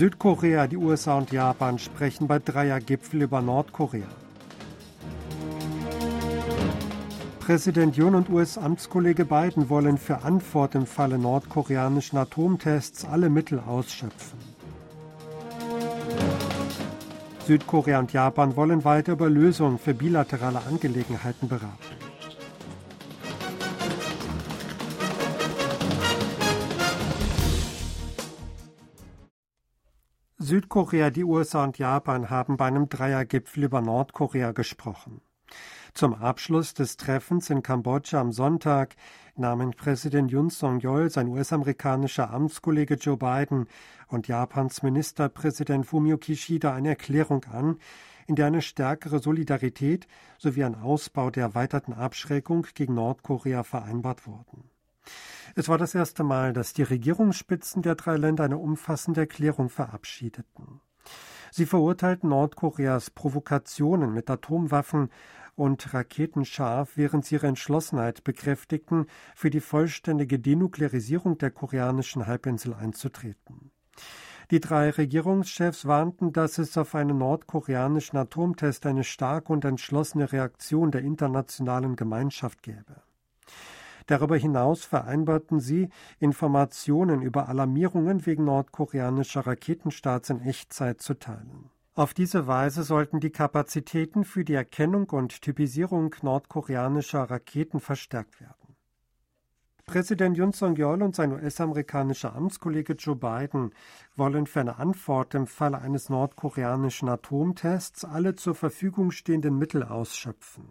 Südkorea, die USA und Japan sprechen bei Dreiergipfel über Nordkorea. Präsident Yoon und US-Amtskollege Biden wollen für Antwort im Falle nordkoreanischen Atomtests alle Mittel ausschöpfen. Südkorea und Japan wollen weiter über Lösungen für bilaterale Angelegenheiten beraten. Südkorea, die USA und Japan haben bei einem Dreiergipfel über Nordkorea gesprochen. Zum Abschluss des Treffens in Kambodscha am Sonntag nahmen Präsident Yoon Song-yeol, sein US-amerikanischer Amtskollege Joe Biden und Japans Ministerpräsident Fumio Kishida eine Erklärung an, in der eine stärkere Solidarität sowie ein Ausbau der erweiterten Abschreckung gegen Nordkorea vereinbart wurden. Es war das erste Mal, dass die Regierungsspitzen der drei Länder eine umfassende Erklärung verabschiedeten. Sie verurteilten Nordkoreas Provokationen mit Atomwaffen und Raketen scharf, während sie ihre Entschlossenheit bekräftigten, für die vollständige Denuklearisierung der koreanischen Halbinsel einzutreten. Die drei Regierungschefs warnten, dass es auf einen nordkoreanischen Atomtest eine starke und entschlossene Reaktion der internationalen Gemeinschaft gäbe. Darüber hinaus vereinbarten sie, Informationen über Alarmierungen wegen nordkoreanischer Raketenstarts in Echtzeit zu teilen. Auf diese Weise sollten die Kapazitäten für die Erkennung und Typisierung nordkoreanischer Raketen verstärkt werden. Präsident Yoon Song-yeol und sein US-amerikanischer Amtskollege Joe Biden wollen für eine Antwort im Falle eines nordkoreanischen Atomtests alle zur Verfügung stehenden Mittel ausschöpfen.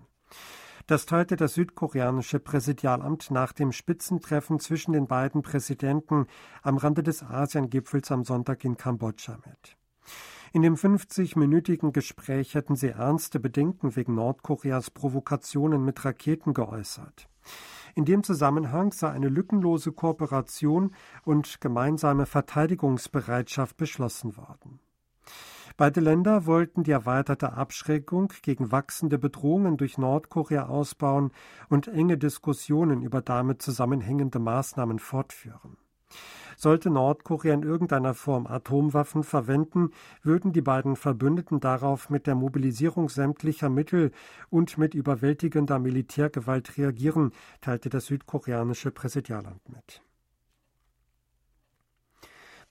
Das teilte das südkoreanische Präsidialamt nach dem Spitzentreffen zwischen den beiden Präsidenten am Rande des Asiengipfels am Sonntag in Kambodscha mit. In dem 50-minütigen Gespräch hätten sie ernste Bedenken wegen Nordkoreas Provokationen mit Raketen geäußert. In dem Zusammenhang sei eine lückenlose Kooperation und gemeinsame Verteidigungsbereitschaft beschlossen worden. Beide Länder wollten die erweiterte Abschreckung gegen wachsende Bedrohungen durch Nordkorea ausbauen und enge Diskussionen über damit zusammenhängende Maßnahmen fortführen. Sollte Nordkorea in irgendeiner Form Atomwaffen verwenden, würden die beiden Verbündeten darauf mit der Mobilisierung sämtlicher Mittel und mit überwältigender Militärgewalt reagieren, teilte das südkoreanische Präsidialamt mit.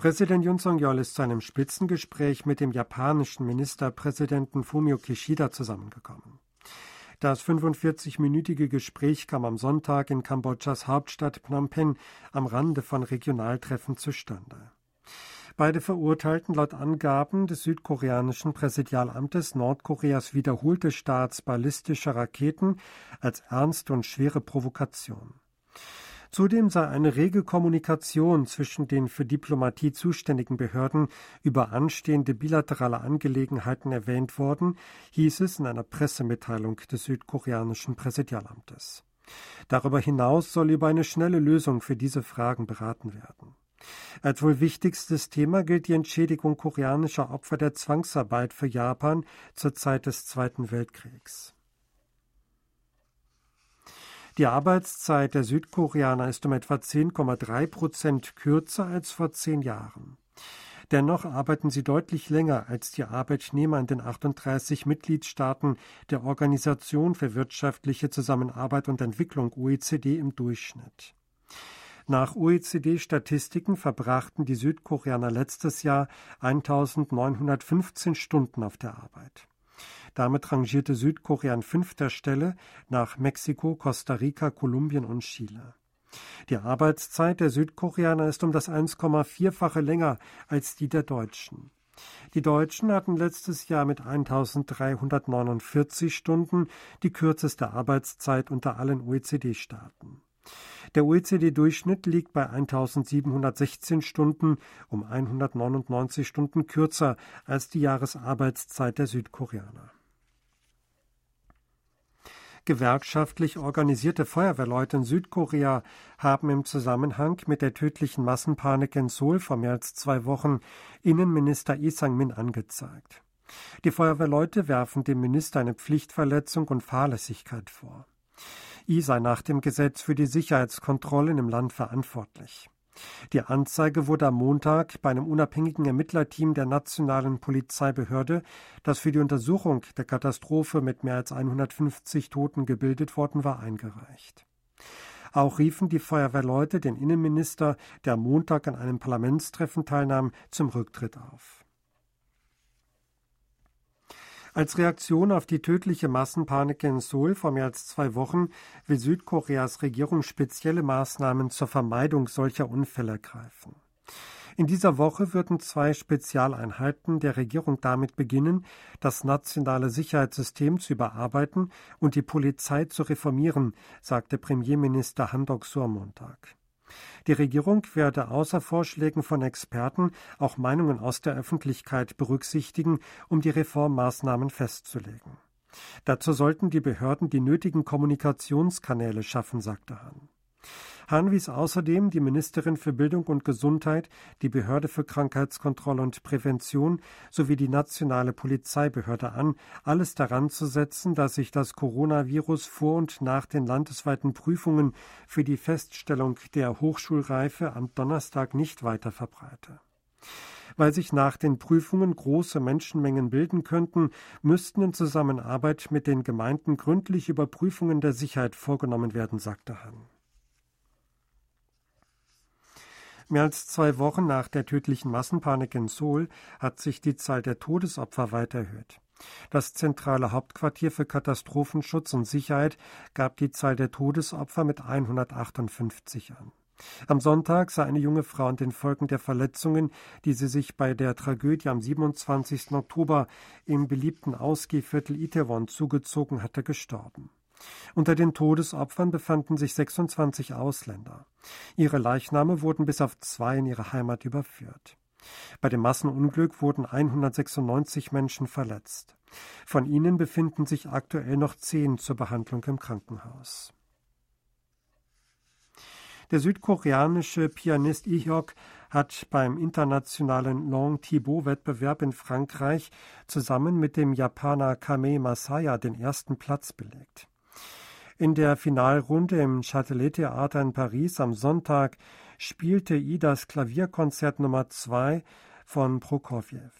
Präsident Yoon Song-yeol ist zu einem Spitzengespräch mit dem japanischen Ministerpräsidenten Fumio Kishida zusammengekommen. Das 45-minütige Gespräch kam am Sonntag in Kambodschas Hauptstadt Phnom Penh am Rande von Regionaltreffen zustande. Beide verurteilten laut Angaben des südkoreanischen Präsidialamtes Nordkoreas wiederholte Starts ballistischer Raketen als ernste und schwere Provokation. Zudem sei eine rege Kommunikation zwischen den für Diplomatie zuständigen Behörden über anstehende bilaterale Angelegenheiten erwähnt worden, hieß es in einer Pressemitteilung des südkoreanischen Präsidialamtes. Darüber hinaus soll über eine schnelle Lösung für diese Fragen beraten werden. Als wohl wichtigstes Thema gilt die Entschädigung koreanischer Opfer der Zwangsarbeit für Japan zur Zeit des Zweiten Weltkriegs. Die Arbeitszeit der Südkoreaner ist um etwa 10,3 Prozent kürzer als vor zehn Jahren. Dennoch arbeiten sie deutlich länger als die Arbeitnehmer in den 38 Mitgliedstaaten der Organisation für wirtschaftliche Zusammenarbeit und Entwicklung OECD im Durchschnitt. Nach OECD-Statistiken verbrachten die Südkoreaner letztes Jahr 1915 Stunden auf der Arbeit. Damit rangierte Südkorea an fünfter Stelle nach Mexiko, Costa Rica, Kolumbien und Chile. Die Arbeitszeit der Südkoreaner ist um das 1,4-fache länger als die der Deutschen. Die Deutschen hatten letztes Jahr mit 1349 Stunden die kürzeste Arbeitszeit unter allen OECD-Staaten. Der OECD-Durchschnitt liegt bei 1716 Stunden, um 199 Stunden kürzer als die Jahresarbeitszeit der Südkoreaner. Gewerkschaftlich organisierte Feuerwehrleute in Südkorea haben im Zusammenhang mit der tödlichen Massenpanik in Seoul vor mehr als zwei Wochen Innenminister Lee Sang-min angezeigt. Die Feuerwehrleute werfen dem Minister eine Pflichtverletzung und Fahrlässigkeit vor. I sei nach dem Gesetz für die Sicherheitskontrollen im Land verantwortlich. Die Anzeige wurde am Montag bei einem unabhängigen Ermittlerteam der nationalen Polizeibehörde, das für die Untersuchung der Katastrophe mit mehr als 150 Toten gebildet worden war, eingereicht. Auch riefen die Feuerwehrleute den Innenminister, der am Montag an einem Parlamentstreffen teilnahm, zum Rücktritt auf. Als Reaktion auf die tödliche Massenpanik in Seoul vor mehr als zwei Wochen will Südkoreas Regierung spezielle Maßnahmen zur Vermeidung solcher Unfälle ergreifen. In dieser Woche würden zwei Spezialeinheiten der Regierung damit beginnen, das nationale Sicherheitssystem zu überarbeiten und die Polizei zu reformieren, sagte Premierminister Han Dok-soo am Montag. Die Regierung werde außer Vorschlägen von Experten auch Meinungen aus der Öffentlichkeit berücksichtigen, um die Reformmaßnahmen festzulegen. Dazu sollten die Behörden die nötigen Kommunikationskanäle schaffen, sagte Hahn. Hahn wies außerdem die Ministerin für Bildung und Gesundheit, die Behörde für Krankheitskontrolle und Prävention sowie die nationale Polizeibehörde an, alles daran zu setzen, dass sich das Coronavirus vor und nach den landesweiten Prüfungen für die Feststellung der Hochschulreife am Donnerstag nicht weiter verbreite. Weil sich nach den Prüfungen große Menschenmengen bilden könnten, müssten in Zusammenarbeit mit den Gemeinden gründliche Überprüfungen der Sicherheit vorgenommen werden, sagte Hahn. Mehr als zwei Wochen nach der tödlichen Massenpanik in Seoul hat sich die Zahl der Todesopfer weiter erhöht. Das zentrale Hauptquartier für Katastrophenschutz und Sicherheit gab die Zahl der Todesopfer mit 158 an. Am Sonntag sah eine junge Frau an den Folgen der Verletzungen, die sie sich bei der Tragödie am 27. Oktober im beliebten Ausgehviertel Itaewon zugezogen hatte, gestorben. Unter den Todesopfern befanden sich 26 Ausländer. Ihre Leichname wurden bis auf zwei in ihre Heimat überführt. Bei dem Massenunglück wurden 196 Menschen verletzt. Von ihnen befinden sich aktuell noch zehn zur Behandlung im Krankenhaus. Der südkoreanische Pianist Ihyok hat beim internationalen Long Thibaut Wettbewerb in Frankreich zusammen mit dem Japaner Kame Masaya den ersten Platz belegt. In der Finalrunde im Châtelet-Theater in Paris am Sonntag spielte I das Klavierkonzert Nummer 2 von Prokofjew.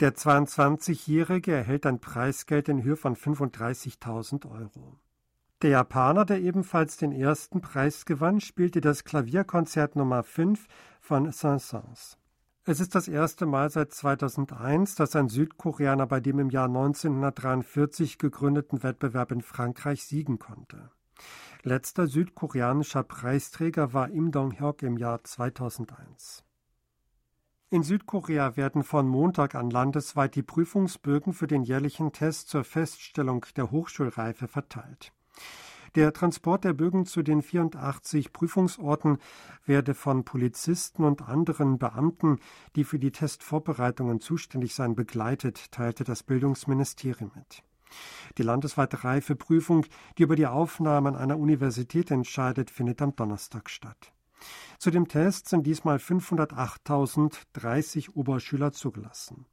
Der 22-Jährige erhält ein Preisgeld in Höhe von 35.000 Euro. Der Japaner, der ebenfalls den ersten Preis gewann, spielte das Klavierkonzert Nummer 5 von Saint-Saëns. Es ist das erste Mal seit 2001, dass ein Südkoreaner bei dem im Jahr 1943 gegründeten Wettbewerb in Frankreich siegen konnte. Letzter südkoreanischer Preisträger war Im Dong-hyuk im Jahr 2001. In Südkorea werden von Montag an landesweit die Prüfungsbögen für den jährlichen Test zur Feststellung der Hochschulreife verteilt. Der Transport der Bögen zu den 84 Prüfungsorten werde von Polizisten und anderen Beamten, die für die Testvorbereitungen zuständig seien, begleitet, teilte das Bildungsministerium mit. Die landesweite Reifeprüfung, die über die Aufnahme an einer Universität entscheidet, findet am Donnerstag statt. Zu dem Test sind diesmal 508.030 Oberschüler zugelassen.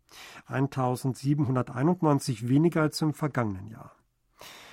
1.791 weniger als im vergangenen Jahr.